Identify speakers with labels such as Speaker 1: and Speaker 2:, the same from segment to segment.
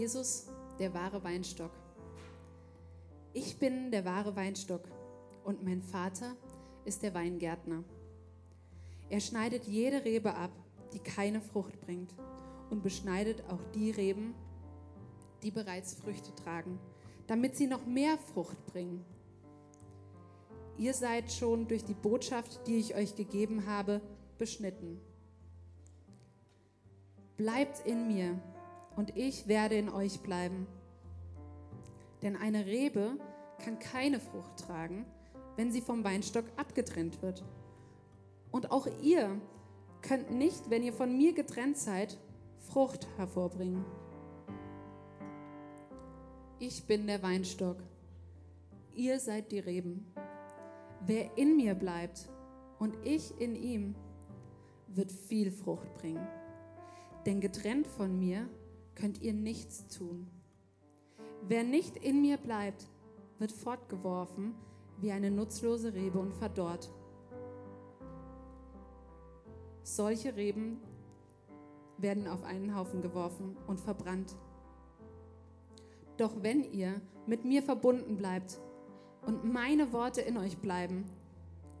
Speaker 1: Jesus, der wahre Weinstock. Ich bin der wahre Weinstock und mein Vater ist der Weingärtner. Er schneidet jede Rebe ab, die keine Frucht bringt und beschneidet auch die Reben, die bereits Früchte tragen, damit sie noch mehr Frucht bringen. Ihr seid schon durch die Botschaft, die ich euch gegeben habe, beschnitten. Bleibt in mir und ich werde in euch bleiben. Denn eine Rebe kann keine Frucht tragen, wenn sie vom Weinstock abgetrennt wird. Und auch ihr könnt nicht, wenn ihr von mir getrennt seid, Frucht hervorbringen. Ich bin der Weinstock, ihr seid die Reben. Wer in mir bleibt und ich in ihm, wird viel Frucht bringen. Denn getrennt von mir könnt ihr nichts tun. Wer nicht in mir bleibt, wird fortgeworfen wie eine nutzlose Rebe und verdorrt. Solche Reben werden auf einen Haufen geworfen und verbrannt. Doch wenn ihr mit mir verbunden bleibt und meine Worte in euch bleiben,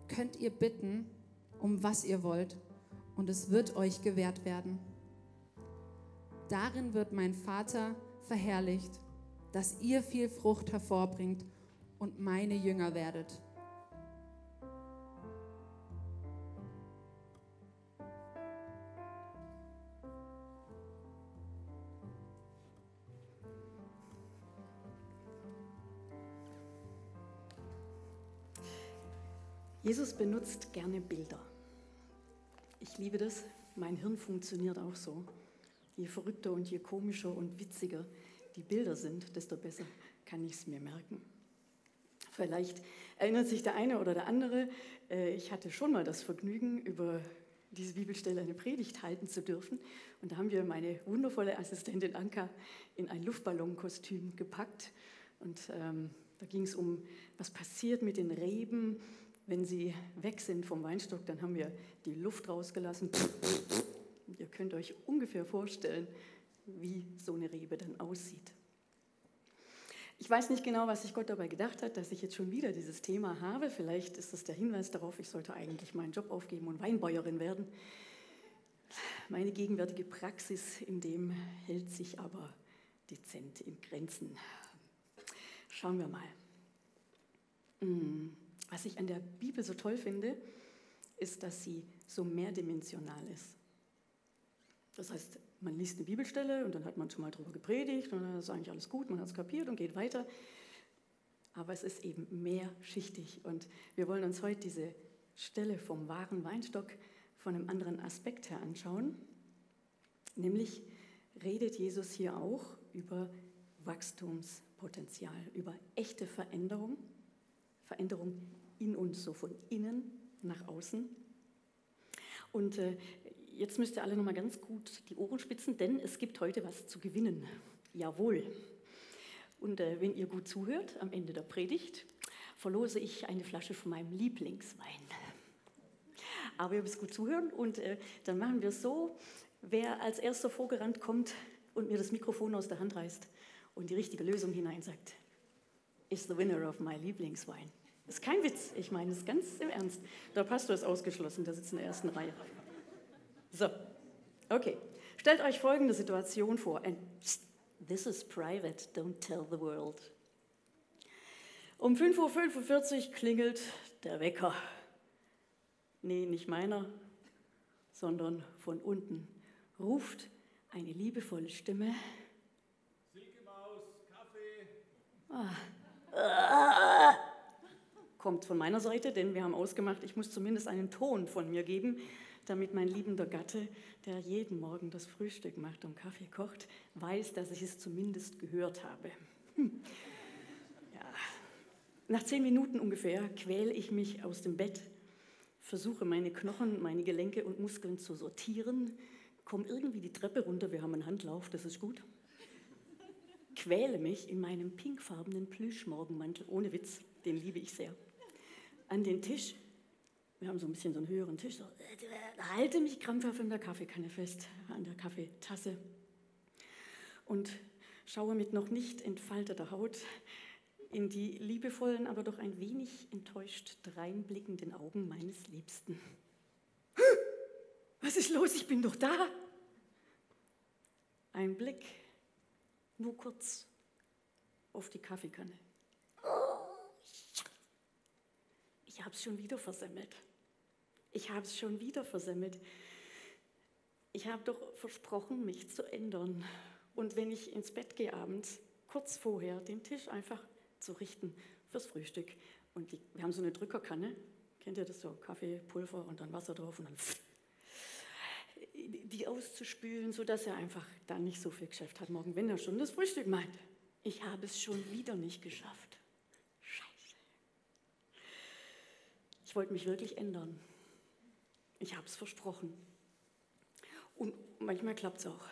Speaker 1: könnt ihr bitten, um was ihr wollt, und es wird euch gewährt werden. Darin wird mein Vater verherrlicht, dass ihr viel Frucht hervorbringt und meine Jünger werdet.
Speaker 2: Jesus benutzt gerne Bilder. Ich liebe das. Mein Hirn funktioniert auch so. Je verrückter und je komischer und witziger die Bilder sind, desto besser kann ich es mir merken. Vielleicht erinnert sich der eine oder der andere, äh, ich hatte schon mal das Vergnügen, über diese Bibelstelle eine Predigt halten zu dürfen. Und da haben wir meine wundervolle Assistentin Anka in ein Luftballonkostüm gepackt. Und ähm, da ging es um, was passiert mit den Reben, wenn sie weg sind vom Weinstock. Dann haben wir die Luft rausgelassen. Ihr könnt euch ungefähr vorstellen, wie so eine Rebe dann aussieht. Ich weiß nicht genau, was sich Gott dabei gedacht hat, dass ich jetzt schon wieder dieses Thema habe. Vielleicht ist das der Hinweis darauf, ich sollte eigentlich meinen Job aufgeben und Weinbäuerin werden. Meine gegenwärtige Praxis in dem hält sich aber dezent in Grenzen. Schauen wir mal. Hm, was ich an der Bibel so toll finde, ist, dass sie so mehrdimensional ist. Das heißt, man liest eine Bibelstelle und dann hat man schon mal darüber gepredigt und dann ist eigentlich alles gut, man hat es kapiert und geht weiter. Aber es ist eben mehrschichtig und wir wollen uns heute diese Stelle vom wahren Weinstock von einem anderen Aspekt her anschauen. Nämlich redet Jesus hier auch über Wachstumspotenzial, über echte Veränderung, Veränderung in uns, so von innen nach außen. Und äh, jetzt müsst ihr alle noch mal ganz gut die Ohren spitzen, denn es gibt heute was zu gewinnen. Jawohl. Und äh, wenn ihr gut zuhört, am Ende der Predigt, verlose ich eine Flasche von meinem Lieblingswein. Aber ihr müsst gut zuhören und äh, dann machen wir es so, wer als erster vorgerannt kommt und mir das Mikrofon aus der Hand reißt und die richtige Lösung hinein sagt, ist the winner of my Lieblingswein. Ist kein Witz, ich meine es ganz im Ernst. Der Pastor ist ausgeschlossen, der sitzt in der ersten Reihe. So, okay. Stellt euch folgende Situation vor. And this is private, don't tell the world. Um 5.45 Uhr klingelt der Wecker. Nee, nicht meiner, sondern von unten ruft eine liebevolle Stimme.
Speaker 3: Silke Maus, Kaffee.
Speaker 2: Ah. Ah. kommt von meiner Seite, denn wir haben ausgemacht, ich muss zumindest einen Ton von mir geben, damit mein liebender Gatte, der jeden Morgen das Frühstück macht und Kaffee kocht, weiß, dass ich es zumindest gehört habe. Hm. Ja. Nach zehn Minuten ungefähr quäle ich mich aus dem Bett, versuche meine Knochen, meine Gelenke und Muskeln zu sortieren, komme irgendwie die Treppe runter, wir haben einen Handlauf, das ist gut, quäle mich in meinem pinkfarbenen Plüschmorgenmantel, ohne Witz, den liebe ich sehr an den Tisch. Wir haben so ein bisschen so einen höheren Tisch. So, halte mich krampfhaft an der Kaffeekanne fest, an der Kaffeetasse. Und schaue mit noch nicht entfalteter Haut in die liebevollen, aber doch ein wenig enttäuscht dreinblickenden Augen meines Liebsten. Was ist los? Ich bin doch da. Ein Blick, nur kurz, auf die Kaffeekanne. ich habe es schon wieder versemmelt. Ich habe es schon wieder versemmelt. Ich habe doch versprochen, mich zu ändern. Und wenn ich ins Bett gehe abends, kurz vorher den Tisch einfach zu richten fürs Frühstück. Und die, wir haben so eine Drückerkanne, kennt ihr das so? Kaffee, Pulver und dann Wasser drauf und dann die auszuspülen, sodass er einfach dann nicht so viel Geschäft hat morgen, wenn er schon das Frühstück meint. Ich habe es schon wieder nicht geschafft. Ich wollte mich wirklich ändern. Ich habe es versprochen. Und manchmal klappt es auch.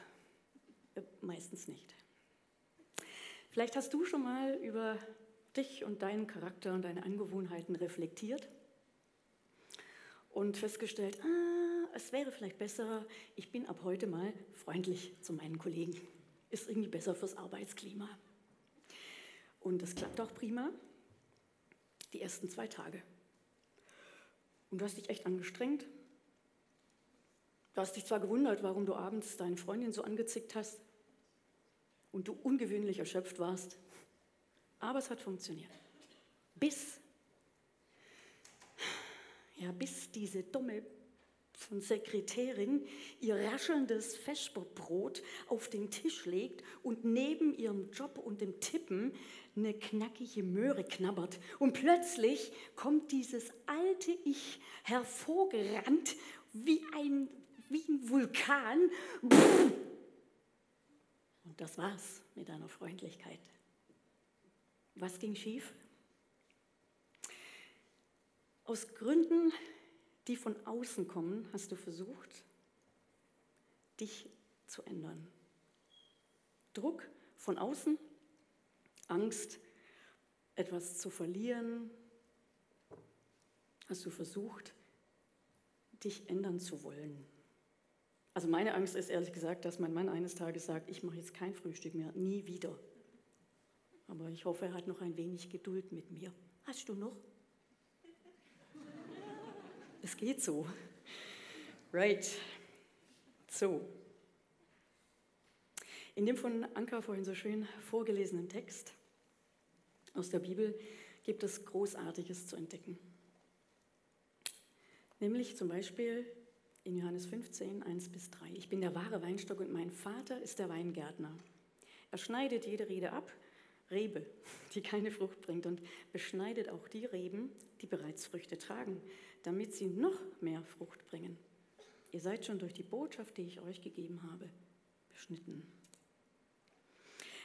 Speaker 2: Äh, meistens nicht. Vielleicht hast du schon mal über dich und deinen Charakter und deine Angewohnheiten reflektiert und festgestellt, ah, es wäre vielleicht besser, ich bin ab heute mal freundlich zu meinen Kollegen. Ist irgendwie besser fürs Arbeitsklima. Und das klappt auch prima. Die ersten zwei Tage. Und du hast dich echt angestrengt. Du hast dich zwar gewundert, warum du abends deine Freundin so angezickt hast und du ungewöhnlich erschöpft warst, aber es hat funktioniert. Bis, ja, bis diese dumme von Sekretärin ihr raschelndes Vesperbrot auf den Tisch legt und neben ihrem Job und dem Tippen eine knackige Möhre knabbert. Und plötzlich kommt dieses alte Ich hervorgerannt wie ein, wie ein Vulkan. Und das war's mit deiner Freundlichkeit. Was ging schief? Aus Gründen, die von außen kommen, hast du versucht, dich zu ändern. Druck von außen, Angst, etwas zu verlieren, hast du versucht, dich ändern zu wollen. Also meine Angst ist ehrlich gesagt, dass mein Mann eines Tages sagt, ich mache jetzt kein Frühstück mehr, nie wieder. Aber ich hoffe, er hat noch ein wenig Geduld mit mir. Hast du noch? Es geht so. Right. So. In dem von Anka vorhin so schön vorgelesenen Text aus der Bibel gibt es Großartiges zu entdecken. Nämlich zum Beispiel in Johannes 15, 1 bis 3. Ich bin der wahre Weinstock und mein Vater ist der Weingärtner. Er schneidet jede Rede ab, Rebe, die keine Frucht bringt, und beschneidet auch die Reben, die bereits Früchte tragen, damit sie noch mehr Frucht bringen. Ihr seid schon durch die Botschaft, die ich euch gegeben habe, beschnitten.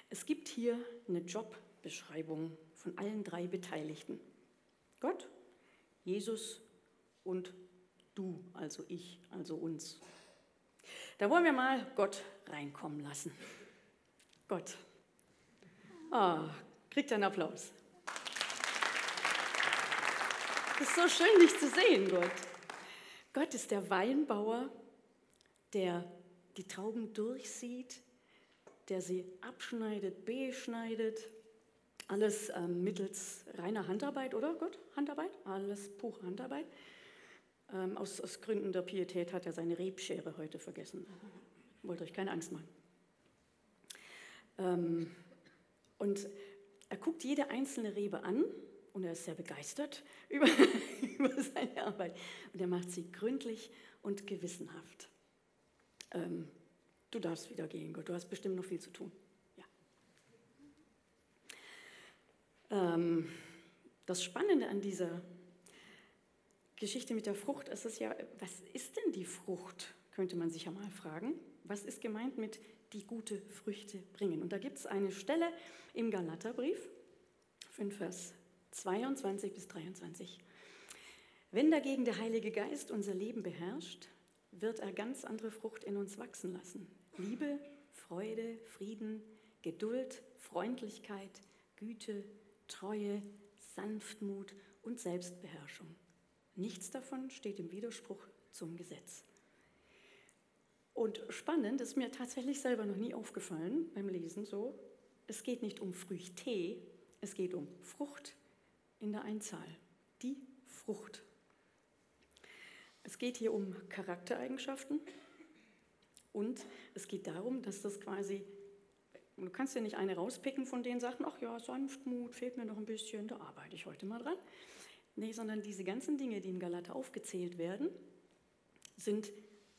Speaker 2: Es gibt hier eine Jobbeschreibung von allen drei Beteiligten. Gott, Jesus und du, also ich, also uns. Da wollen wir mal Gott reinkommen lassen. Gott. Ah, kriegt einen Applaus. Es ist so schön, dich zu sehen, Gott. Gott ist der Weinbauer, der die Trauben durchsieht, der sie abschneidet, beschneidet. Alles ähm, mittels reiner Handarbeit, oder Gott? Handarbeit? Alles pure Handarbeit. Ähm, aus, aus, Gründen der Pietät hat er seine Rebschere heute vergessen. Wollt euch keine Angst machen. Ähm, und er guckt jede einzelne Rebe an und er ist sehr begeistert über, über seine Arbeit. Und er macht sie gründlich und gewissenhaft. Ähm, du darfst wieder gehen, Gott, du hast bestimmt noch viel zu tun. Ja. Ähm, Das Spannende an dieser Geschichte mit der Frucht ist ja, was ist denn die Frucht, könnte man sich ja mal fragen. Was ist gemeint mit die gute Früchte bringen? Und da gibt es eine Stelle im Galaterbrief, 5 Vers 22 bis 23. Wenn dagegen der Heilige Geist unser Leben beherrscht, wird er ganz andere Frucht in uns wachsen lassen. Liebe, Freude, Frieden, Geduld, Freundlichkeit, Güte, Treue, Sanftmut und Selbstbeherrschung. Nichts davon steht im Widerspruch zum Gesetz. Und spannend ist mir tatsächlich selber noch nie aufgefallen beim Lesen so, es geht nicht um Früchte, es geht um Frucht in der Einzahl. Die Frucht. Es geht hier um Charaktereigenschaften und es geht darum, dass das quasi, du kannst ja nicht eine rauspicken von den Sachen, ach ja, Sanftmut fehlt mir noch ein bisschen, da arbeite ich heute mal dran. Nee, sondern diese ganzen Dinge, die in Galater aufgezählt werden, sind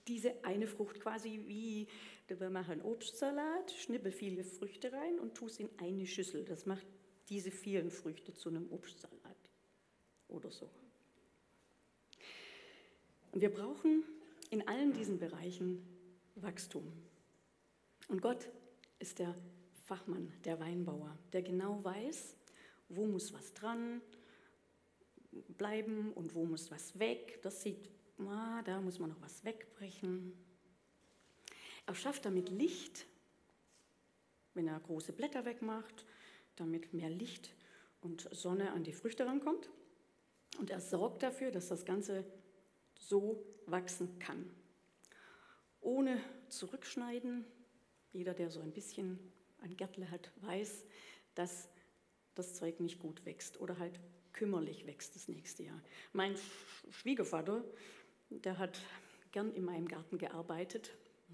Speaker 2: diese eine Frucht quasi wie, wir machen Obstsalat, schnippel viele Früchte rein und tu es in eine Schüssel. Das macht diese vielen Früchte zu einem Obstsalat oder so. Und wir brauchen in allen diesen Bereichen Wachstum. Und Gott ist der Fachmann, der Weinbauer, der genau weiß, wo muss was dran bleiben und wo muss was weg. Das sieht, ah, da muss man noch was wegbrechen. Er schafft damit Licht, wenn er große Blätter wegmacht, damit mehr Licht und Sonne an die Früchte rankommt. Und er sorgt dafür, dass das Ganze so wachsen kann. Ohne zurückschneiden. Jeder, der so ein bisschen ein Gärtle hat, weiß, dass das Zeug nicht gut wächst oder halt kümmerlich wächst das nächste Jahr. Mein Schwiegervater, der hat gern in meinem Garten gearbeitet.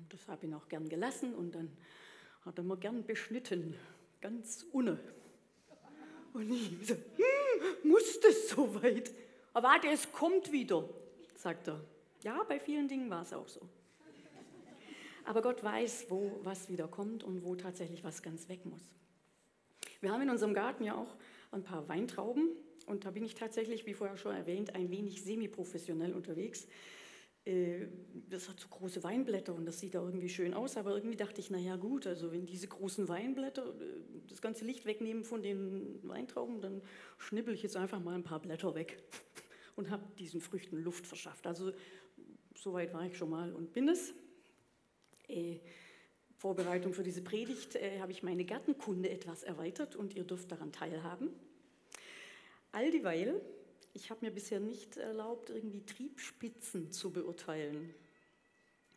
Speaker 2: Das habe ich auch gern gelassen und dann hat er mir gern beschnitten, ganz unne. Und ich so, hm, muss das so weit? Aber warte, es kommt wieder sagt er. Ja, bei vielen Dingen war es auch so. Aber Gott weiß, wo was wieder kommt und wo tatsächlich was ganz weg muss. Wir haben in unserem Garten ja auch ein paar Weintrauben und da bin ich tatsächlich, wie vorher schon erwähnt, ein wenig semi-professionell unterwegs. Äh, das hat so große Weinblätter und das sieht da irgendwie schön aus, aber irgendwie dachte ich, naja gut, also wenn diese großen Weinblätter äh, das ganze Licht wegnehmen von den Weintrauben, dann schnippel ich jetzt einfach mal ein paar Blätter weg und habe diesen Früchten Luft verschafft. Also soweit war ich schon mal und bin es. Äh, Vorbereitung für diese Predigt habe ich meine Gartenkunde etwas erweitert und ihr dürft daran teilhaben. All dieweil, ich habe mir bisher nicht erlaubt, irgendwie Triebspitzen zu beurteilen.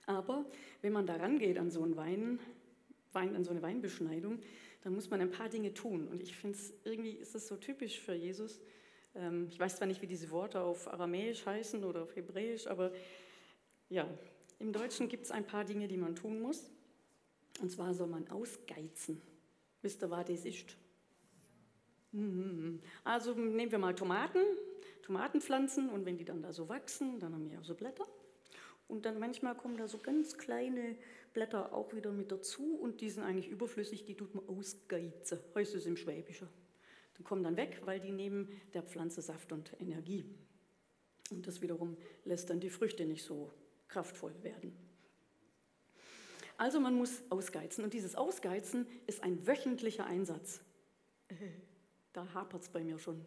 Speaker 2: Aber wenn man da rangeht an so einen Wein, Wein, an so eine Weinbeschneidung, dann muss man ein paar Dinge tun. Und ich finde es irgendwie ist es so typisch für Jesus, ähm, ich weiß zwar nicht, wie diese Worte auf Aramäisch heißen oder auf Hebräisch, aber ja, im Deutschen gibt es ein paar Dinge, die man tun muss. Und zwar soll man ausgeizen. Wisst ihr, was das ist? Mhm. Also nehmen wir mal Tomaten, Tomatenpflanzen und wenn die dann da so wachsen, dann haben wir ja so Blätter. Und dann manchmal kommen da so ganz kleine Blätter auch wieder mit dazu und die sind eigentlich überflüssig, die tut man ausgeizen, heißt es im Schwäbischen. Die kommen dann weg, weil die nehmen der Pflanze Saft und Energie. Und das wiederum lässt dann die Früchte nicht so kraftvoll werden. Also man muss ausgeizen. Und dieses Ausgeizen ist ein wöchentlicher Einsatz. Da hapert es bei mir schon.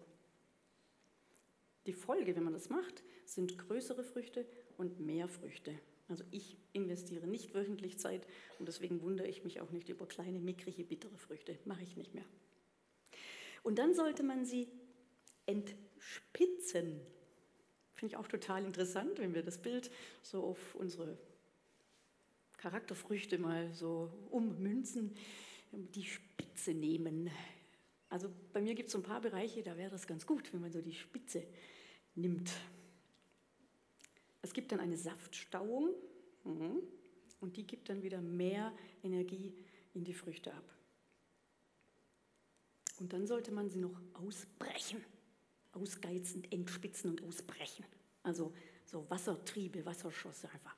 Speaker 2: Die Folge, wenn man das macht, sind größere Früchte und mehr Früchte. Also ich investiere nicht wöchentlich Zeit und deswegen wundere ich mich auch nicht über kleine, mickrige, bittere Früchte. Mache ich nicht mehr. Und dann sollte man sie entspitzen. Finde ich auch total interessant, wenn wir das Bild so auf unsere Charakterfrüchte mal so ummünzen, die Spitze nehmen. Also bei mir gibt es so ein paar Bereiche, da wäre das ganz gut, wenn man so die Spitze nimmt. Es gibt dann eine Saftstauung mhm, und die gibt dann wieder mehr Energie in die Früchte ab. Und dann sollte man sie noch ausbrechen, ausgeizend, entspitzen und ausbrechen. Also so Wassertriebe, Wasserschosse einfach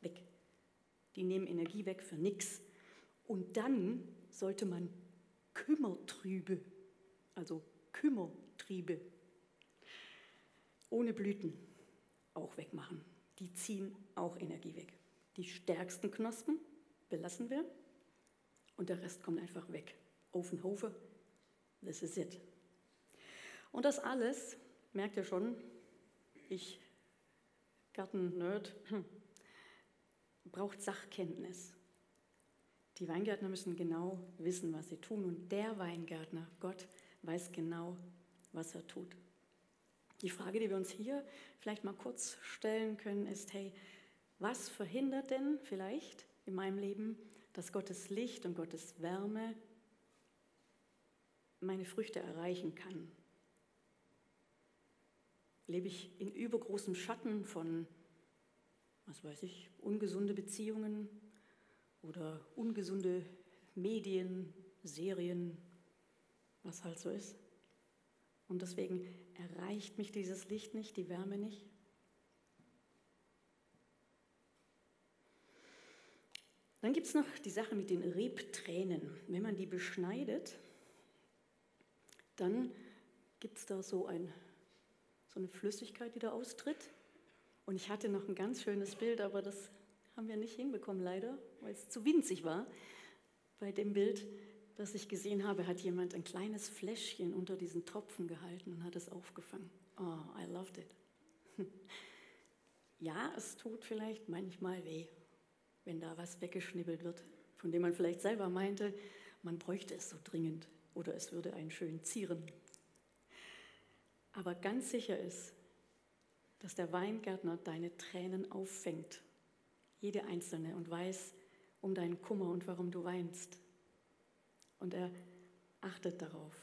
Speaker 2: weg. Die nehmen Energie weg für nichts. Und dann sollte man Kümmertrübe, also Kümmertriebe ohne Blüten auch wegmachen. Die ziehen auch Energie weg. Die stärksten Knospen belassen wir und der Rest kommt einfach weg. Ofenhofe, this is it. Und das alles, merkt ihr schon, ich, Garten-Nerd, braucht Sachkenntnis. Die Weingärtner müssen genau wissen, was sie tun. Und der Weingärtner, Gott, weiß genau, was er tut. Die Frage, die wir uns hier vielleicht mal kurz stellen können, ist, hey, was verhindert denn vielleicht in meinem Leben, dass Gottes Licht und Gottes Wärme meine Früchte erreichen kann? Lebe ich in übergroßem Schatten von, was weiß ich, ungesunde Beziehungen oder ungesunde Medien, Serien, was halt so ist? Und deswegen erreicht mich dieses Licht nicht, die Wärme nicht. Dann gibt es noch die Sache mit den Rebtränen. Wenn man die beschneidet, dann gibt es da so, ein, so eine Flüssigkeit, die da austritt. Und ich hatte noch ein ganz schönes Bild, aber das haben wir nicht hinbekommen leider, weil es zu winzig war. Bei dem Bild, das ich gesehen habe, hat jemand ein kleines Fläschchen unter diesen Tropfen gehalten und hat es aufgefangen. Oh, I loved it. Ja, es tut vielleicht manchmal weh, wenn da was weggeschnibbelt wird, von dem man vielleicht selber meinte, man bräuchte es so dringend oder es würde einen schön zieren. Aber ganz sicher ist, dass der Weingärtner deine Tränen auffängt, jede einzelne, und weiß um deinen Kummer und warum du weinst. Und er achtet darauf,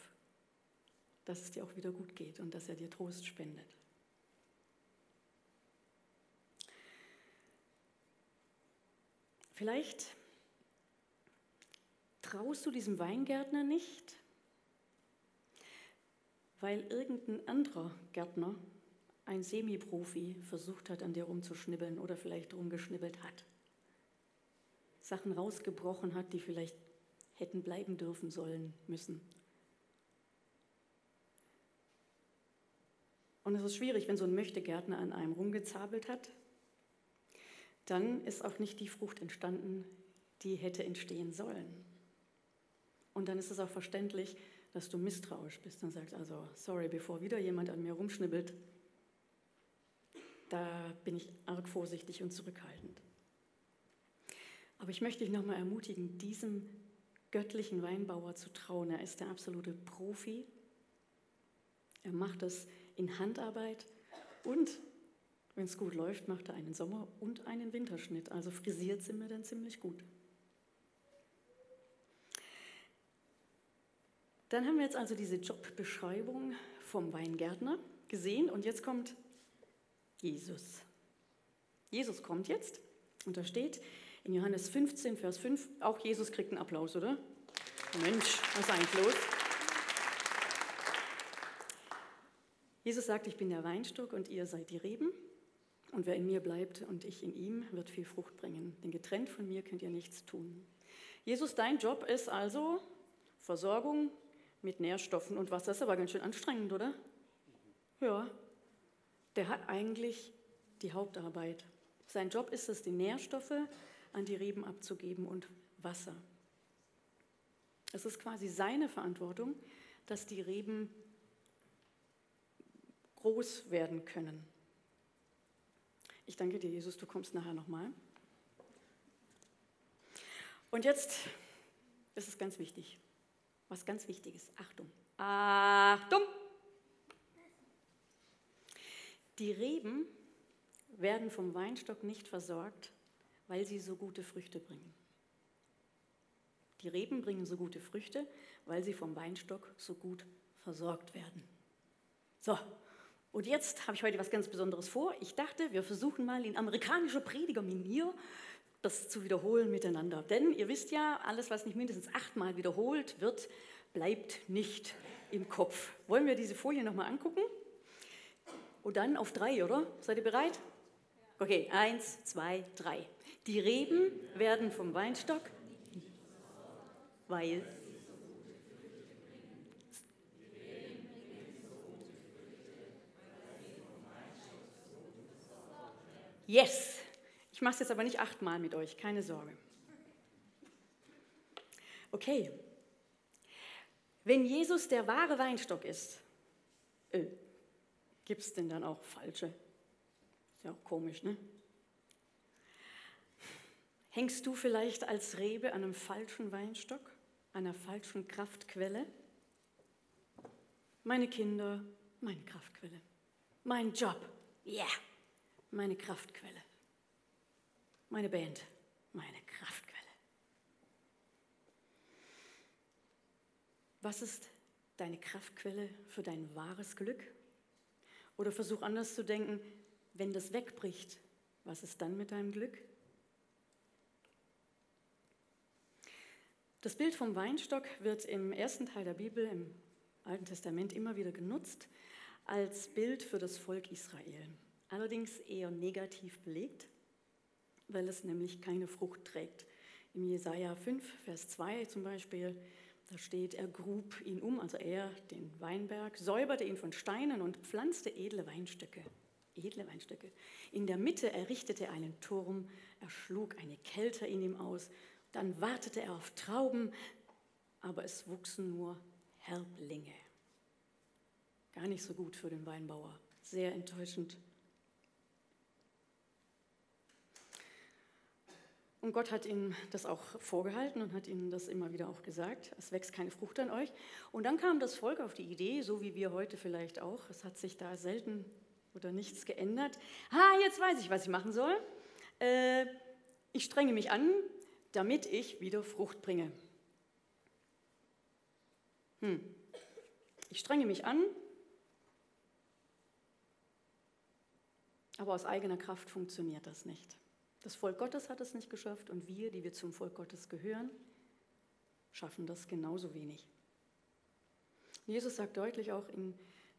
Speaker 2: dass es dir auch wieder gut geht und dass er dir Trost spendet. Vielleicht traust du diesem Weingärtner nicht, weil irgendein anderer Gärtner, ein Semiprofi, versucht hat, an dir rumzuschnibbeln oder vielleicht rumgeschnibbelt hat. Sachen rausgebrochen hat, die vielleicht hätten bleiben dürfen sollen müssen. Und es ist schwierig, wenn so ein Möchtegärtner an einem rumgezabelt hat, dann ist auch nicht die Frucht entstanden, die hätte entstehen sollen. Und dann ist es auch verständlich, dass du misstrauisch bist und sagst, also sorry, bevor wieder jemand an mir rumschnibbelt, da bin ich arg vorsichtig und zurückhaltend. Aber ich möchte dich nochmal ermutigen, diesem göttlichen Weinbauer zu trauen. Er ist der absolute Profi. Er macht es in Handarbeit und wenn es gut läuft, macht er einen Sommer- und einen Winterschnitt. Also frisiert sind wir dann ziemlich gut. Dann haben wir jetzt also diese Jobbeschreibung vom Weingärtner gesehen und jetzt kommt Jesus. Jesus kommt jetzt und da steht in Johannes 15, Vers 5, auch Jesus kriegt einen Applaus, oder? Mensch, was ist eigentlich los? Jesus sagt, ich bin der Weinstock und ihr seid die Reben. Und wer in mir bleibt und ich in ihm, wird viel Frucht bringen. Denn getrennt von mir könnt ihr nichts tun. Jesus, dein Job ist also Versorgung mit Nährstoffen und Wasser. Das ist aber ganz schön anstrengend, oder? Ja. Der hat eigentlich die Hauptarbeit. Sein Job ist es, die Nährstoffe an die Reben abzugeben und Wasser. Es ist quasi seine Verantwortung, dass die Reben groß werden können. Ich danke dir, Jesus, du kommst nachher nochmal. Und jetzt ist es ganz wichtig, was ganz wichtig ist. Achtung. Achtung! Die Reben werden vom Weinstock nicht versorgt, weil sie so gute Früchte bringen. Die Reben bringen so gute Früchte, weil sie vom Weinstock so gut versorgt werden. So, und jetzt habe ich heute was ganz Besonderes vor. Ich dachte, wir versuchen mal in amerikanischer Predigermanier das zu wiederholen miteinander. Denn ihr wisst ja, alles, was nicht mindestens achtmal wiederholt wird, bleibt nicht im Kopf. Wollen wir diese Folie nochmal angucken? Und dann auf drei, oder? Seid ihr bereit? Okay, eins, zwei, drei. Die Reben werden vom Weinstock, weil Yes! Ich mache es jetzt aber nicht achtmal mit euch, keine Sorge. Okay. Wenn Jesus der wahre Weinstock ist, äh, gibt es denn dann auch falsche? Ist ja auch komisch, ne? Hängst du vielleicht als Rebe an einem falschen Weinstock, einer falschen Kraftquelle? Meine Kinder, meine Kraftquelle. Mein Job, ja, yeah, meine Kraftquelle. Meine Band, meine Kraftquelle. Was ist deine Kraftquelle für dein wahres Glück? Oder versuch anders zu denken, wenn das wegbricht, was ist dann mit deinem Glück? Das Bild vom Weinstock wird im ersten Teil der Bibel, im Alten Testament, immer wieder genutzt als Bild für das Volk Israel. Allerdings eher negativ belegt, weil es nämlich keine Frucht trägt. Im Jesaja 5, Vers 2 zum Beispiel, da steht, er grub ihn um, also er, den Weinberg, säuberte ihn von Steinen und pflanzte edle Weinstöcke. Edle Weinstöcke. In der Mitte errichtete er einen Turm, er schlug eine Kälte in ihm aus dann wartete er auf Trauben, aber es wuchsen nur Herblinge. Gar nicht so gut für den Weinbauer. Sehr enttäuschend. Und Gott hat ihnen das auch vorgehalten und hat ihnen das immer wieder auch gesagt. Es wächst keine Frucht an euch. Und dann kam das Volk auf die Idee, so wie wir heute vielleicht auch. Es hat sich da selten oder nichts geändert. Ah, jetzt weiß ich, was ich machen soll. Äh, ich strenge mich an, damit ich wieder Frucht bringe. Hm. Ich strenge mich an, aber aus eigener Kraft funktioniert das nicht. Das Volk Gottes hat es nicht geschafft und wir, die wir zum Volk Gottes gehören, schaffen das genauso wenig. Jesus sagt deutlich auch in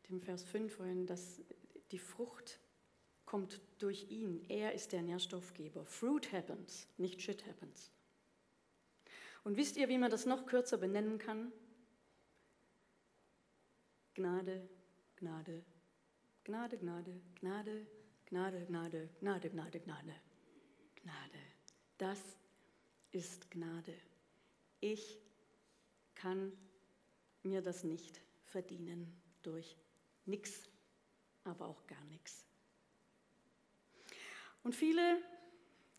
Speaker 2: dem Vers 5 vorhin, dass die Frucht kommt durch ihn. Er ist der Nährstoffgeber. Fruit happens, nicht shit happens. Und wisst ihr, wie man das noch kürzer benennen kann? Gnade, Gnade, Gnade, Gnade, Gnade, Gnade, Gnade, Gnade, Gnade, Gnade, Gnade. Das ist Gnade. Ich kann mir das nicht verdienen durch nichts, aber auch gar nichts. Und viele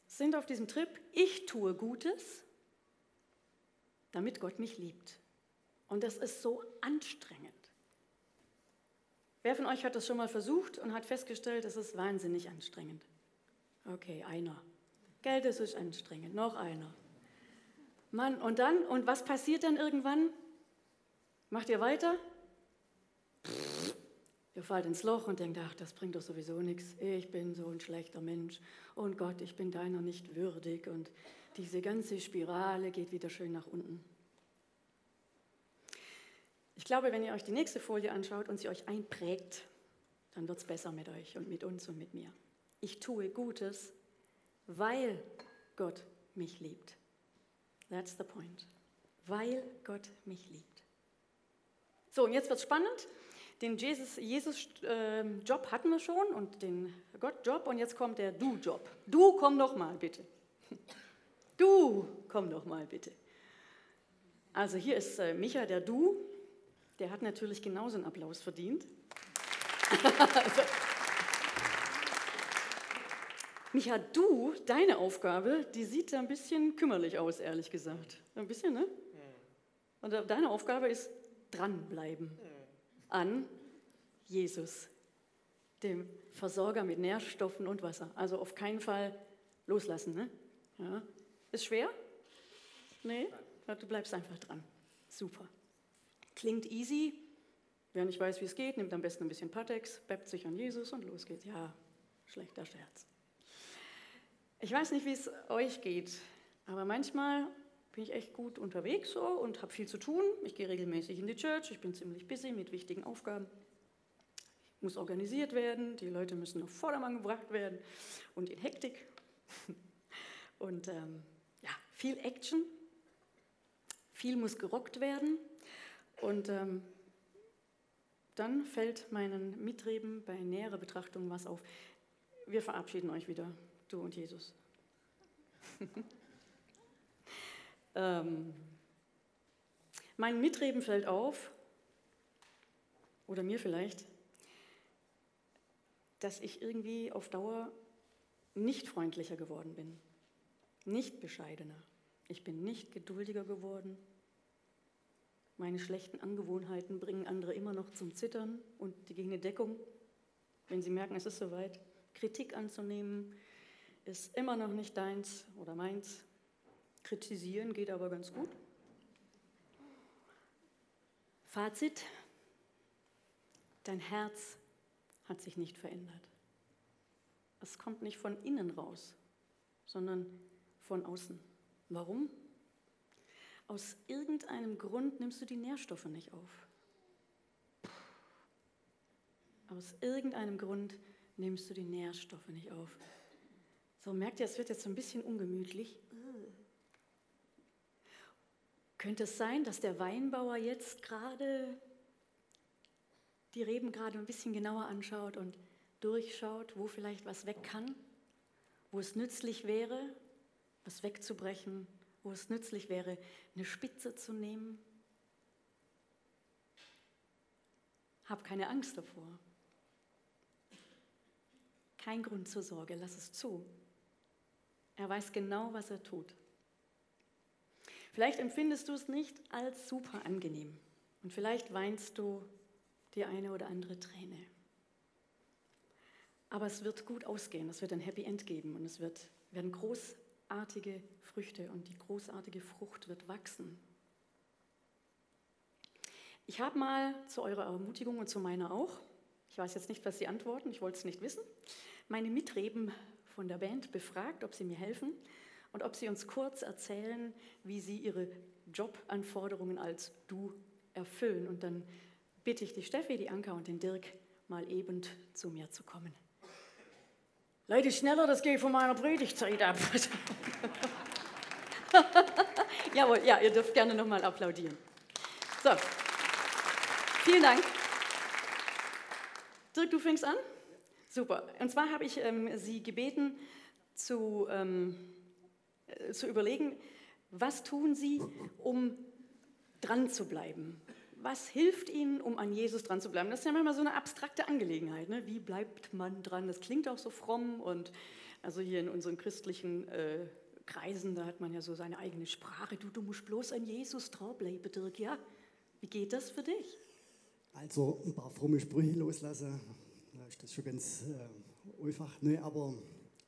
Speaker 2: sind auf diesem Trip, ich tue Gutes damit Gott mich liebt. Und das ist so anstrengend. Wer von euch hat das schon mal versucht und hat festgestellt, es ist wahnsinnig anstrengend? Okay, einer. Geld, es ist anstrengend. Noch einer. Mann, und dann? Und was passiert dann irgendwann? Macht ihr weiter? Ihr fallt ins Loch und denkt, ach, das bringt doch sowieso nichts. Ich bin so ein schlechter Mensch. Und Gott, ich bin deiner nicht würdig. Und diese ganze Spirale geht wieder schön nach unten. Ich glaube, wenn ihr euch die nächste Folie anschaut und sie euch einprägt, dann wird es besser mit euch und mit uns und mit mir. Ich tue Gutes, weil Gott mich liebt. That's the point. Weil Gott mich liebt. So, und jetzt wird spannend. Den Jesus-Job Jesus, äh, hatten wir schon und den Gott-Job und jetzt kommt der Du-Job. Du, komm doch mal bitte. Du, komm doch mal bitte. Also hier ist äh, Micha, der Du, der hat natürlich genauso einen Applaus verdient. Micha, du, deine Aufgabe, die sieht ein bisschen kümmerlich aus, ehrlich gesagt. Ein bisschen, ne? Und deine Aufgabe ist dranbleiben an Jesus, dem Versorger mit Nährstoffen und Wasser. Also auf keinen Fall loslassen, ne? Ja. Ist schwer? Nee? Du bleibst einfach dran. Super. Klingt easy. Wer nicht weiß, wie es geht, nimmt am besten ein bisschen Patex, bebt sich an Jesus und los geht's. Ja, schlechter Scherz. Ich weiß nicht, wie es euch geht, aber manchmal bin ich echt gut unterwegs so und habe viel zu tun. Ich gehe regelmäßig in die Church, ich bin ziemlich busy mit wichtigen Aufgaben. Muss organisiert werden, die Leute müssen auf Vordermann gebracht werden und in Hektik. Und ähm, ja, viel Action, viel muss gerockt werden. Und ähm, dann fällt meinen Mitreben bei näherer Betrachtung was auf. wir verabschieden euch wieder, du und Jesus. ähm, mein Mitreben fällt auf, oder mir vielleicht, dass ich irgendwie auf Dauer nicht freundlicher geworden bin, nicht bescheidener. Ich bin nicht geduldiger geworden. Meine schlechten Angewohnheiten bringen andere immer noch zum Zittern und die gehen in Deckung, wenn sie merken, es ist soweit. Kritik anzunehmen ist immer noch nicht deins oder meins. Kritisieren geht aber ganz gut. Fazit, dein Herz hat sich nicht verändert. Es kommt nicht von innen raus, sondern von außen. Warum? Aus irgendeinem Grund nimmst du die Nährstoffe nicht auf. Aus irgendeinem Grund nimmst du die Nährstoffe nicht auf. So merkt ihr, es wird jetzt so ein bisschen ungemütlich. Könnte es sein, dass der Weinbauer jetzt gerade die Reben gerade ein bisschen genauer anschaut und durchschaut, wo vielleicht was weg kann, wo es nützlich wäre, was wegzubrechen, wo es nützlich wäre, eine Spitze zu nehmen? Hab keine Angst davor. Kein Grund zur Sorge, lass es zu. Er weiß genau, was er tut. Vielleicht empfindest du es nicht als super angenehm und vielleicht weinst du die eine oder andere Träne. Aber es wird gut ausgehen, es wird ein Happy End geben und es wird, werden großartige Früchte und die großartige Frucht wird wachsen. Ich habe mal zu eurer Ermutigung und zu meiner auch, ich weiß jetzt nicht, was Sie antworten, ich wollte es nicht wissen, meine Mitreben von der Band befragt, ob sie mir helfen und ob sie uns kurz erzählen, wie sie ihre Jobanforderungen als Du erfüllen. Und dann bitte ich die Steffi, die Anka und den Dirk mal eben zu mir zu kommen. Leute, schneller, das geht von meiner Predigtzeit ab. Jawohl, ja, ihr dürft gerne nochmal applaudieren. So, vielen Dank. Dirk, du fängst an? Super. Und zwar habe ich ähm, Sie gebeten, zu, ähm, äh, zu überlegen, was tun Sie, um dran zu bleiben? Was hilft Ihnen, um an Jesus dran zu bleiben? Das ist ja manchmal so eine abstrakte Angelegenheit. Ne? Wie bleibt man dran? Das klingt auch so fromm und also hier in unseren christlichen äh, Kreisen, da hat man ja so seine eigene Sprache. Du, du musst bloß an Jesus dranbleiben, Dirk. Ja, wie geht das für dich?
Speaker 3: Also ein paar fromme Sprüche loslassen, ist das schon ganz äh, einfach. Nee, aber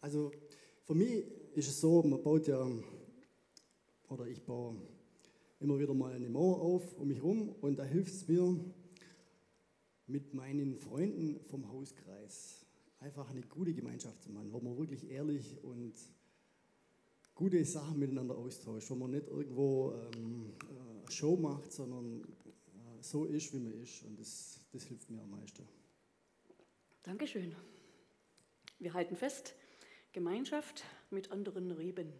Speaker 3: also für mich ist es so, man baut ja, oder ich baue immer wieder mal eine Mauer auf um mich herum und da hilft es mir mit meinen Freunden vom Hauskreis einfach eine gute Gemeinschaft zu machen, wo man wirklich ehrlich und gute Sachen miteinander austauscht, wo man nicht irgendwo ähm, eine Show macht, sondern äh, so ist, wie man ist und das, das hilft mir am meisten.
Speaker 2: Dankeschön. Wir halten fest, Gemeinschaft mit anderen Reben.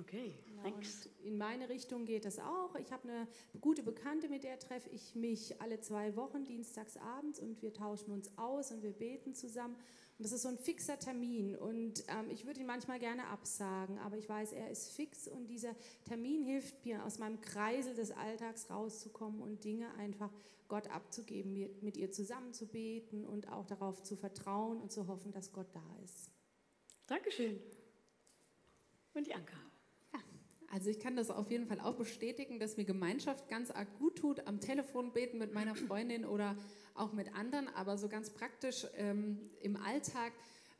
Speaker 2: Okay,
Speaker 1: ja, thanks. in meine Richtung geht das auch. Ich habe eine gute Bekannte, mit der treffe ich mich alle zwei Wochen, dienstags abends, und wir tauschen uns aus und wir beten zusammen. Und das ist so ein fixer Termin. Und ähm, ich würde ihn manchmal gerne absagen, aber ich weiß, er ist fix und dieser Termin hilft mir, aus meinem Kreisel des Alltags rauszukommen und Dinge einfach Gott abzugeben, mit ihr zusammen zu beten und auch darauf zu vertrauen und zu hoffen, dass Gott da ist.
Speaker 2: Dankeschön. Und die Anka.
Speaker 1: Also ich kann das auf jeden Fall auch bestätigen, dass mir Gemeinschaft ganz arg gut tut, am Telefon beten mit meiner Freundin oder auch mit anderen, aber so ganz praktisch ähm, im Alltag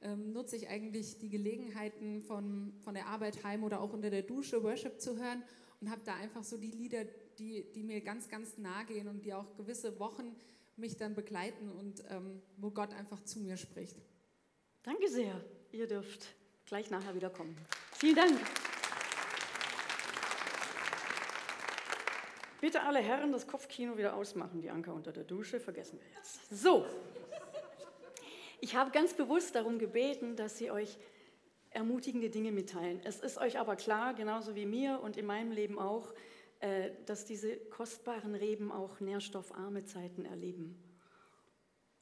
Speaker 1: ähm, nutze ich eigentlich die Gelegenheiten von, von der Arbeit heim oder auch unter der Dusche Worship zu hören und habe da einfach so die Lieder, die, die mir ganz, ganz nahe gehen und die auch gewisse Wochen mich dann begleiten und ähm, wo Gott einfach zu mir spricht.
Speaker 2: Danke sehr. Ihr dürft gleich nachher wieder kommen. Vielen Dank. Bitte alle Herren das Kopfkino wieder ausmachen, die Anker unter der Dusche, vergessen wir jetzt. So, ich habe ganz bewusst darum gebeten, dass Sie euch ermutigende Dinge mitteilen. Es ist euch aber klar, genauso wie mir und in meinem Leben auch, äh, dass diese kostbaren Reben auch nährstoffarme Zeiten erleben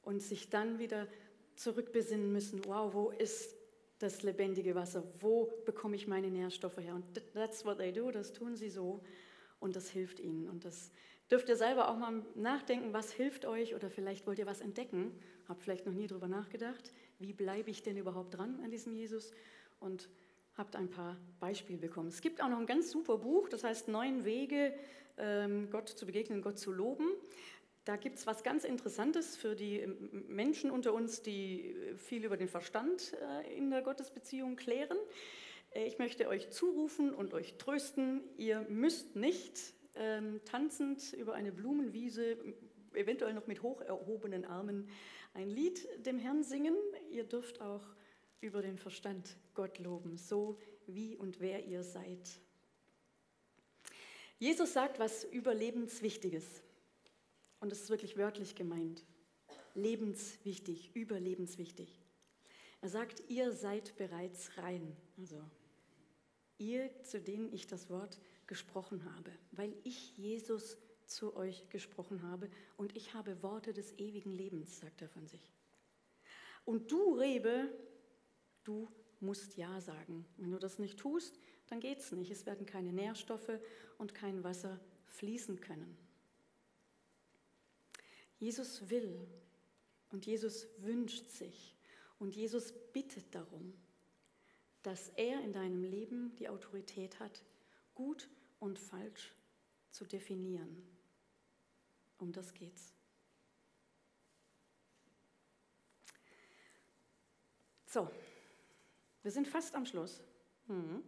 Speaker 2: und sich dann wieder zurückbesinnen müssen, wow, wo ist das lebendige Wasser? Wo bekomme ich meine Nährstoffe her? Und that's what they do, das tun sie so und das hilft ihnen. Und das dürft ihr selber auch mal nachdenken, was hilft euch oder vielleicht wollt ihr was entdecken, habt vielleicht noch nie darüber nachgedacht, wie bleibe ich denn überhaupt dran an diesem Jesus und habt ein paar Beispiele bekommen. Es gibt auch noch ein ganz super Buch, das heißt Neun Wege, ähm, Gott zu begegnen, Gott zu loben. Da gibt es was ganz Interessantes für die Menschen unter uns, die viel über den Verstand äh, in der Gottesbeziehung klären. Äh, ich möchte euch zurufen und euch trösten, ihr müsst nicht ähm, tanzend über eine Blumenwiese, eventuell noch mit hoch erhobenen Armen, ein Lied dem Herrn singen. Ihr dürft auch über den Verstand Gott loben, so wie und wer ihr seid. Jesus sagt was Überlebenswichtiges. Und das ist wirklich wörtlich gemeint. Lebenswichtig, überlebenswichtig. Er sagt, ihr seid bereits rein. Also ihr, zu denen ich das Wort gesprochen habe, weil ich Jesus zu euch gesprochen habe und ich habe Worte des ewigen Lebens, sagt er von sich. Und du, Rebe, du musst Ja sagen. Wenn du das nicht tust, dann geht es nicht. Es werden keine Nährstoffe und kein Wasser fließen können. Jesus will und Jesus wünscht sich und Jesus bittet darum, dass er in deinem Leben die Autorität hat, gut und falsch zu definieren. Um das geht's. So, wir sind fast am Schluss. Mhm.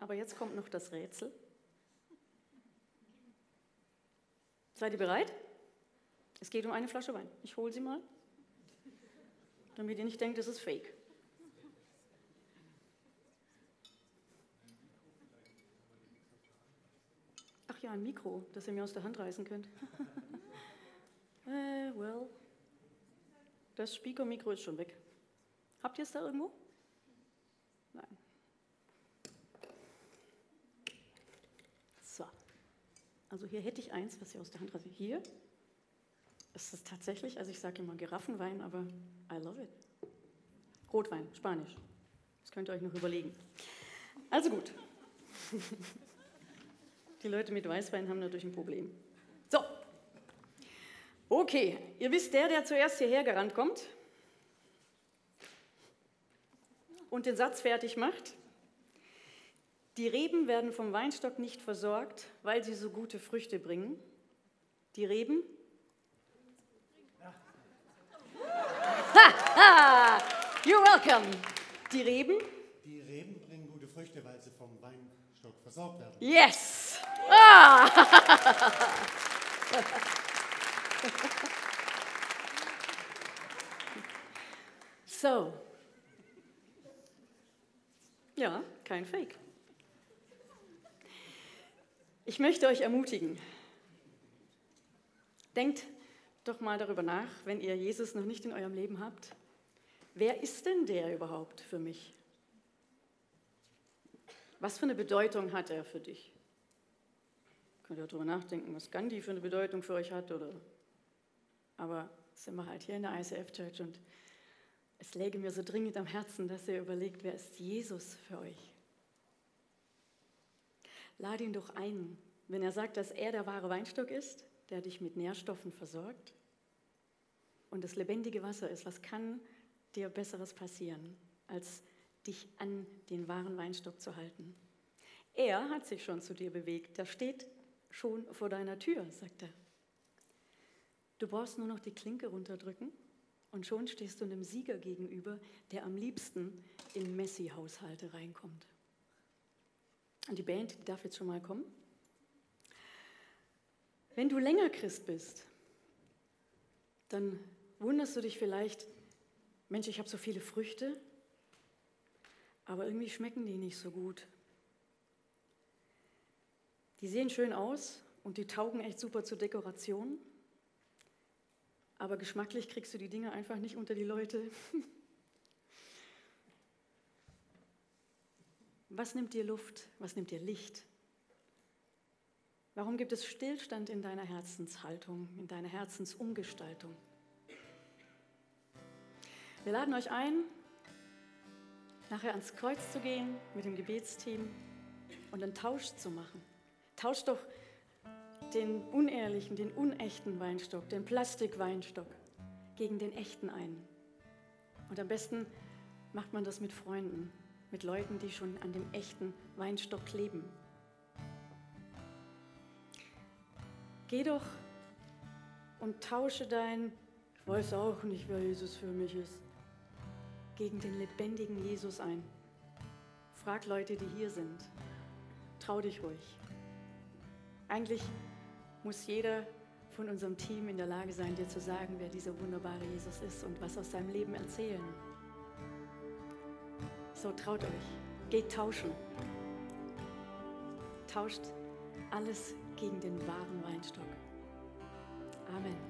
Speaker 2: Aber jetzt kommt noch das Rätsel. Seid ihr bereit? Es geht um eine Flasche Wein. Ich hole sie mal, damit ihr nicht denkt, es ist fake. Ja, ein Mikro, das ihr mir aus der Hand reißen könnt. äh, well, das Speaker-Mikro ist schon weg. Habt ihr es da irgendwo? Nein. So. Also hier hätte ich eins, was ihr aus der Hand reißt. Hier es ist tatsächlich, also ich sage immer Giraffenwein, aber I love it. Rotwein, Spanisch. Das könnt ihr euch noch überlegen. Also gut. Die Leute mit Weißwein haben natürlich ein Problem. So. Okay, ihr wisst, der, der zuerst hierher gerannt kommt und den Satz fertig macht. Die Reben werden vom Weinstock nicht versorgt, weil sie so gute Früchte bringen. Die Reben You're welcome. Die Reben?
Speaker 4: Die Reben bringen gute Früchte, weil sie vom Weinstock versorgt werden.
Speaker 2: Yes. Ah. so. Ja, kein Fake. Ich möchte euch ermutigen. Denkt doch mal darüber nach, wenn ihr Jesus noch nicht in eurem Leben habt. Wer ist denn der überhaupt für mich? Was für eine Bedeutung hat er für dich? Könnt ihr darüber nachdenken, was Gandhi für eine Bedeutung für euch hat? Oder? Aber sind wir halt hier in der ICF Church und es läge mir so dringend am Herzen, dass ihr überlegt, wer ist Jesus für euch? Lade ihn doch ein, wenn er sagt, dass er der wahre Weinstock ist, der dich mit Nährstoffen versorgt und das lebendige Wasser ist. Was kann dir Besseres passieren, als dich an den wahren Weinstock zu halten. Er hat sich schon zu dir bewegt, der steht schon vor deiner Tür, sagt er. Du brauchst nur noch die Klinke runterdrücken und schon stehst du einem Sieger gegenüber, der am liebsten in Messi-Haushalte reinkommt. Und die Band, die darf jetzt schon mal kommen. Wenn du länger Christ bist, dann wunderst du dich vielleicht, Mensch, ich habe so viele Früchte, aber irgendwie schmecken die nicht so gut. Die sehen schön aus und die taugen echt super zur Dekoration, aber geschmacklich kriegst du die Dinge einfach nicht unter die Leute. Was nimmt dir Luft? Was nimmt dir Licht? Warum gibt es Stillstand in deiner Herzenshaltung, in deiner Herzensumgestaltung? Wir laden euch ein, nachher ans Kreuz zu gehen mit dem Gebetsteam und einen Tausch zu machen. Tauscht doch den unehrlichen, den unechten Weinstock, den Plastikweinstock gegen den echten ein. Und am besten macht man das mit Freunden, mit Leuten, die schon an dem echten Weinstock leben. Geh doch und tausche dein, ich weiß auch nicht, wer Jesus für mich ist, gegen den lebendigen Jesus ein. Frag Leute, die hier sind. Trau dich ruhig. Eigentlich muss jeder von unserem Team in der Lage sein, dir zu sagen, wer dieser wunderbare Jesus ist und was aus seinem Leben erzählen. So traut euch, geht tauschen. Tauscht alles gegen den wahren Weinstock. Amen.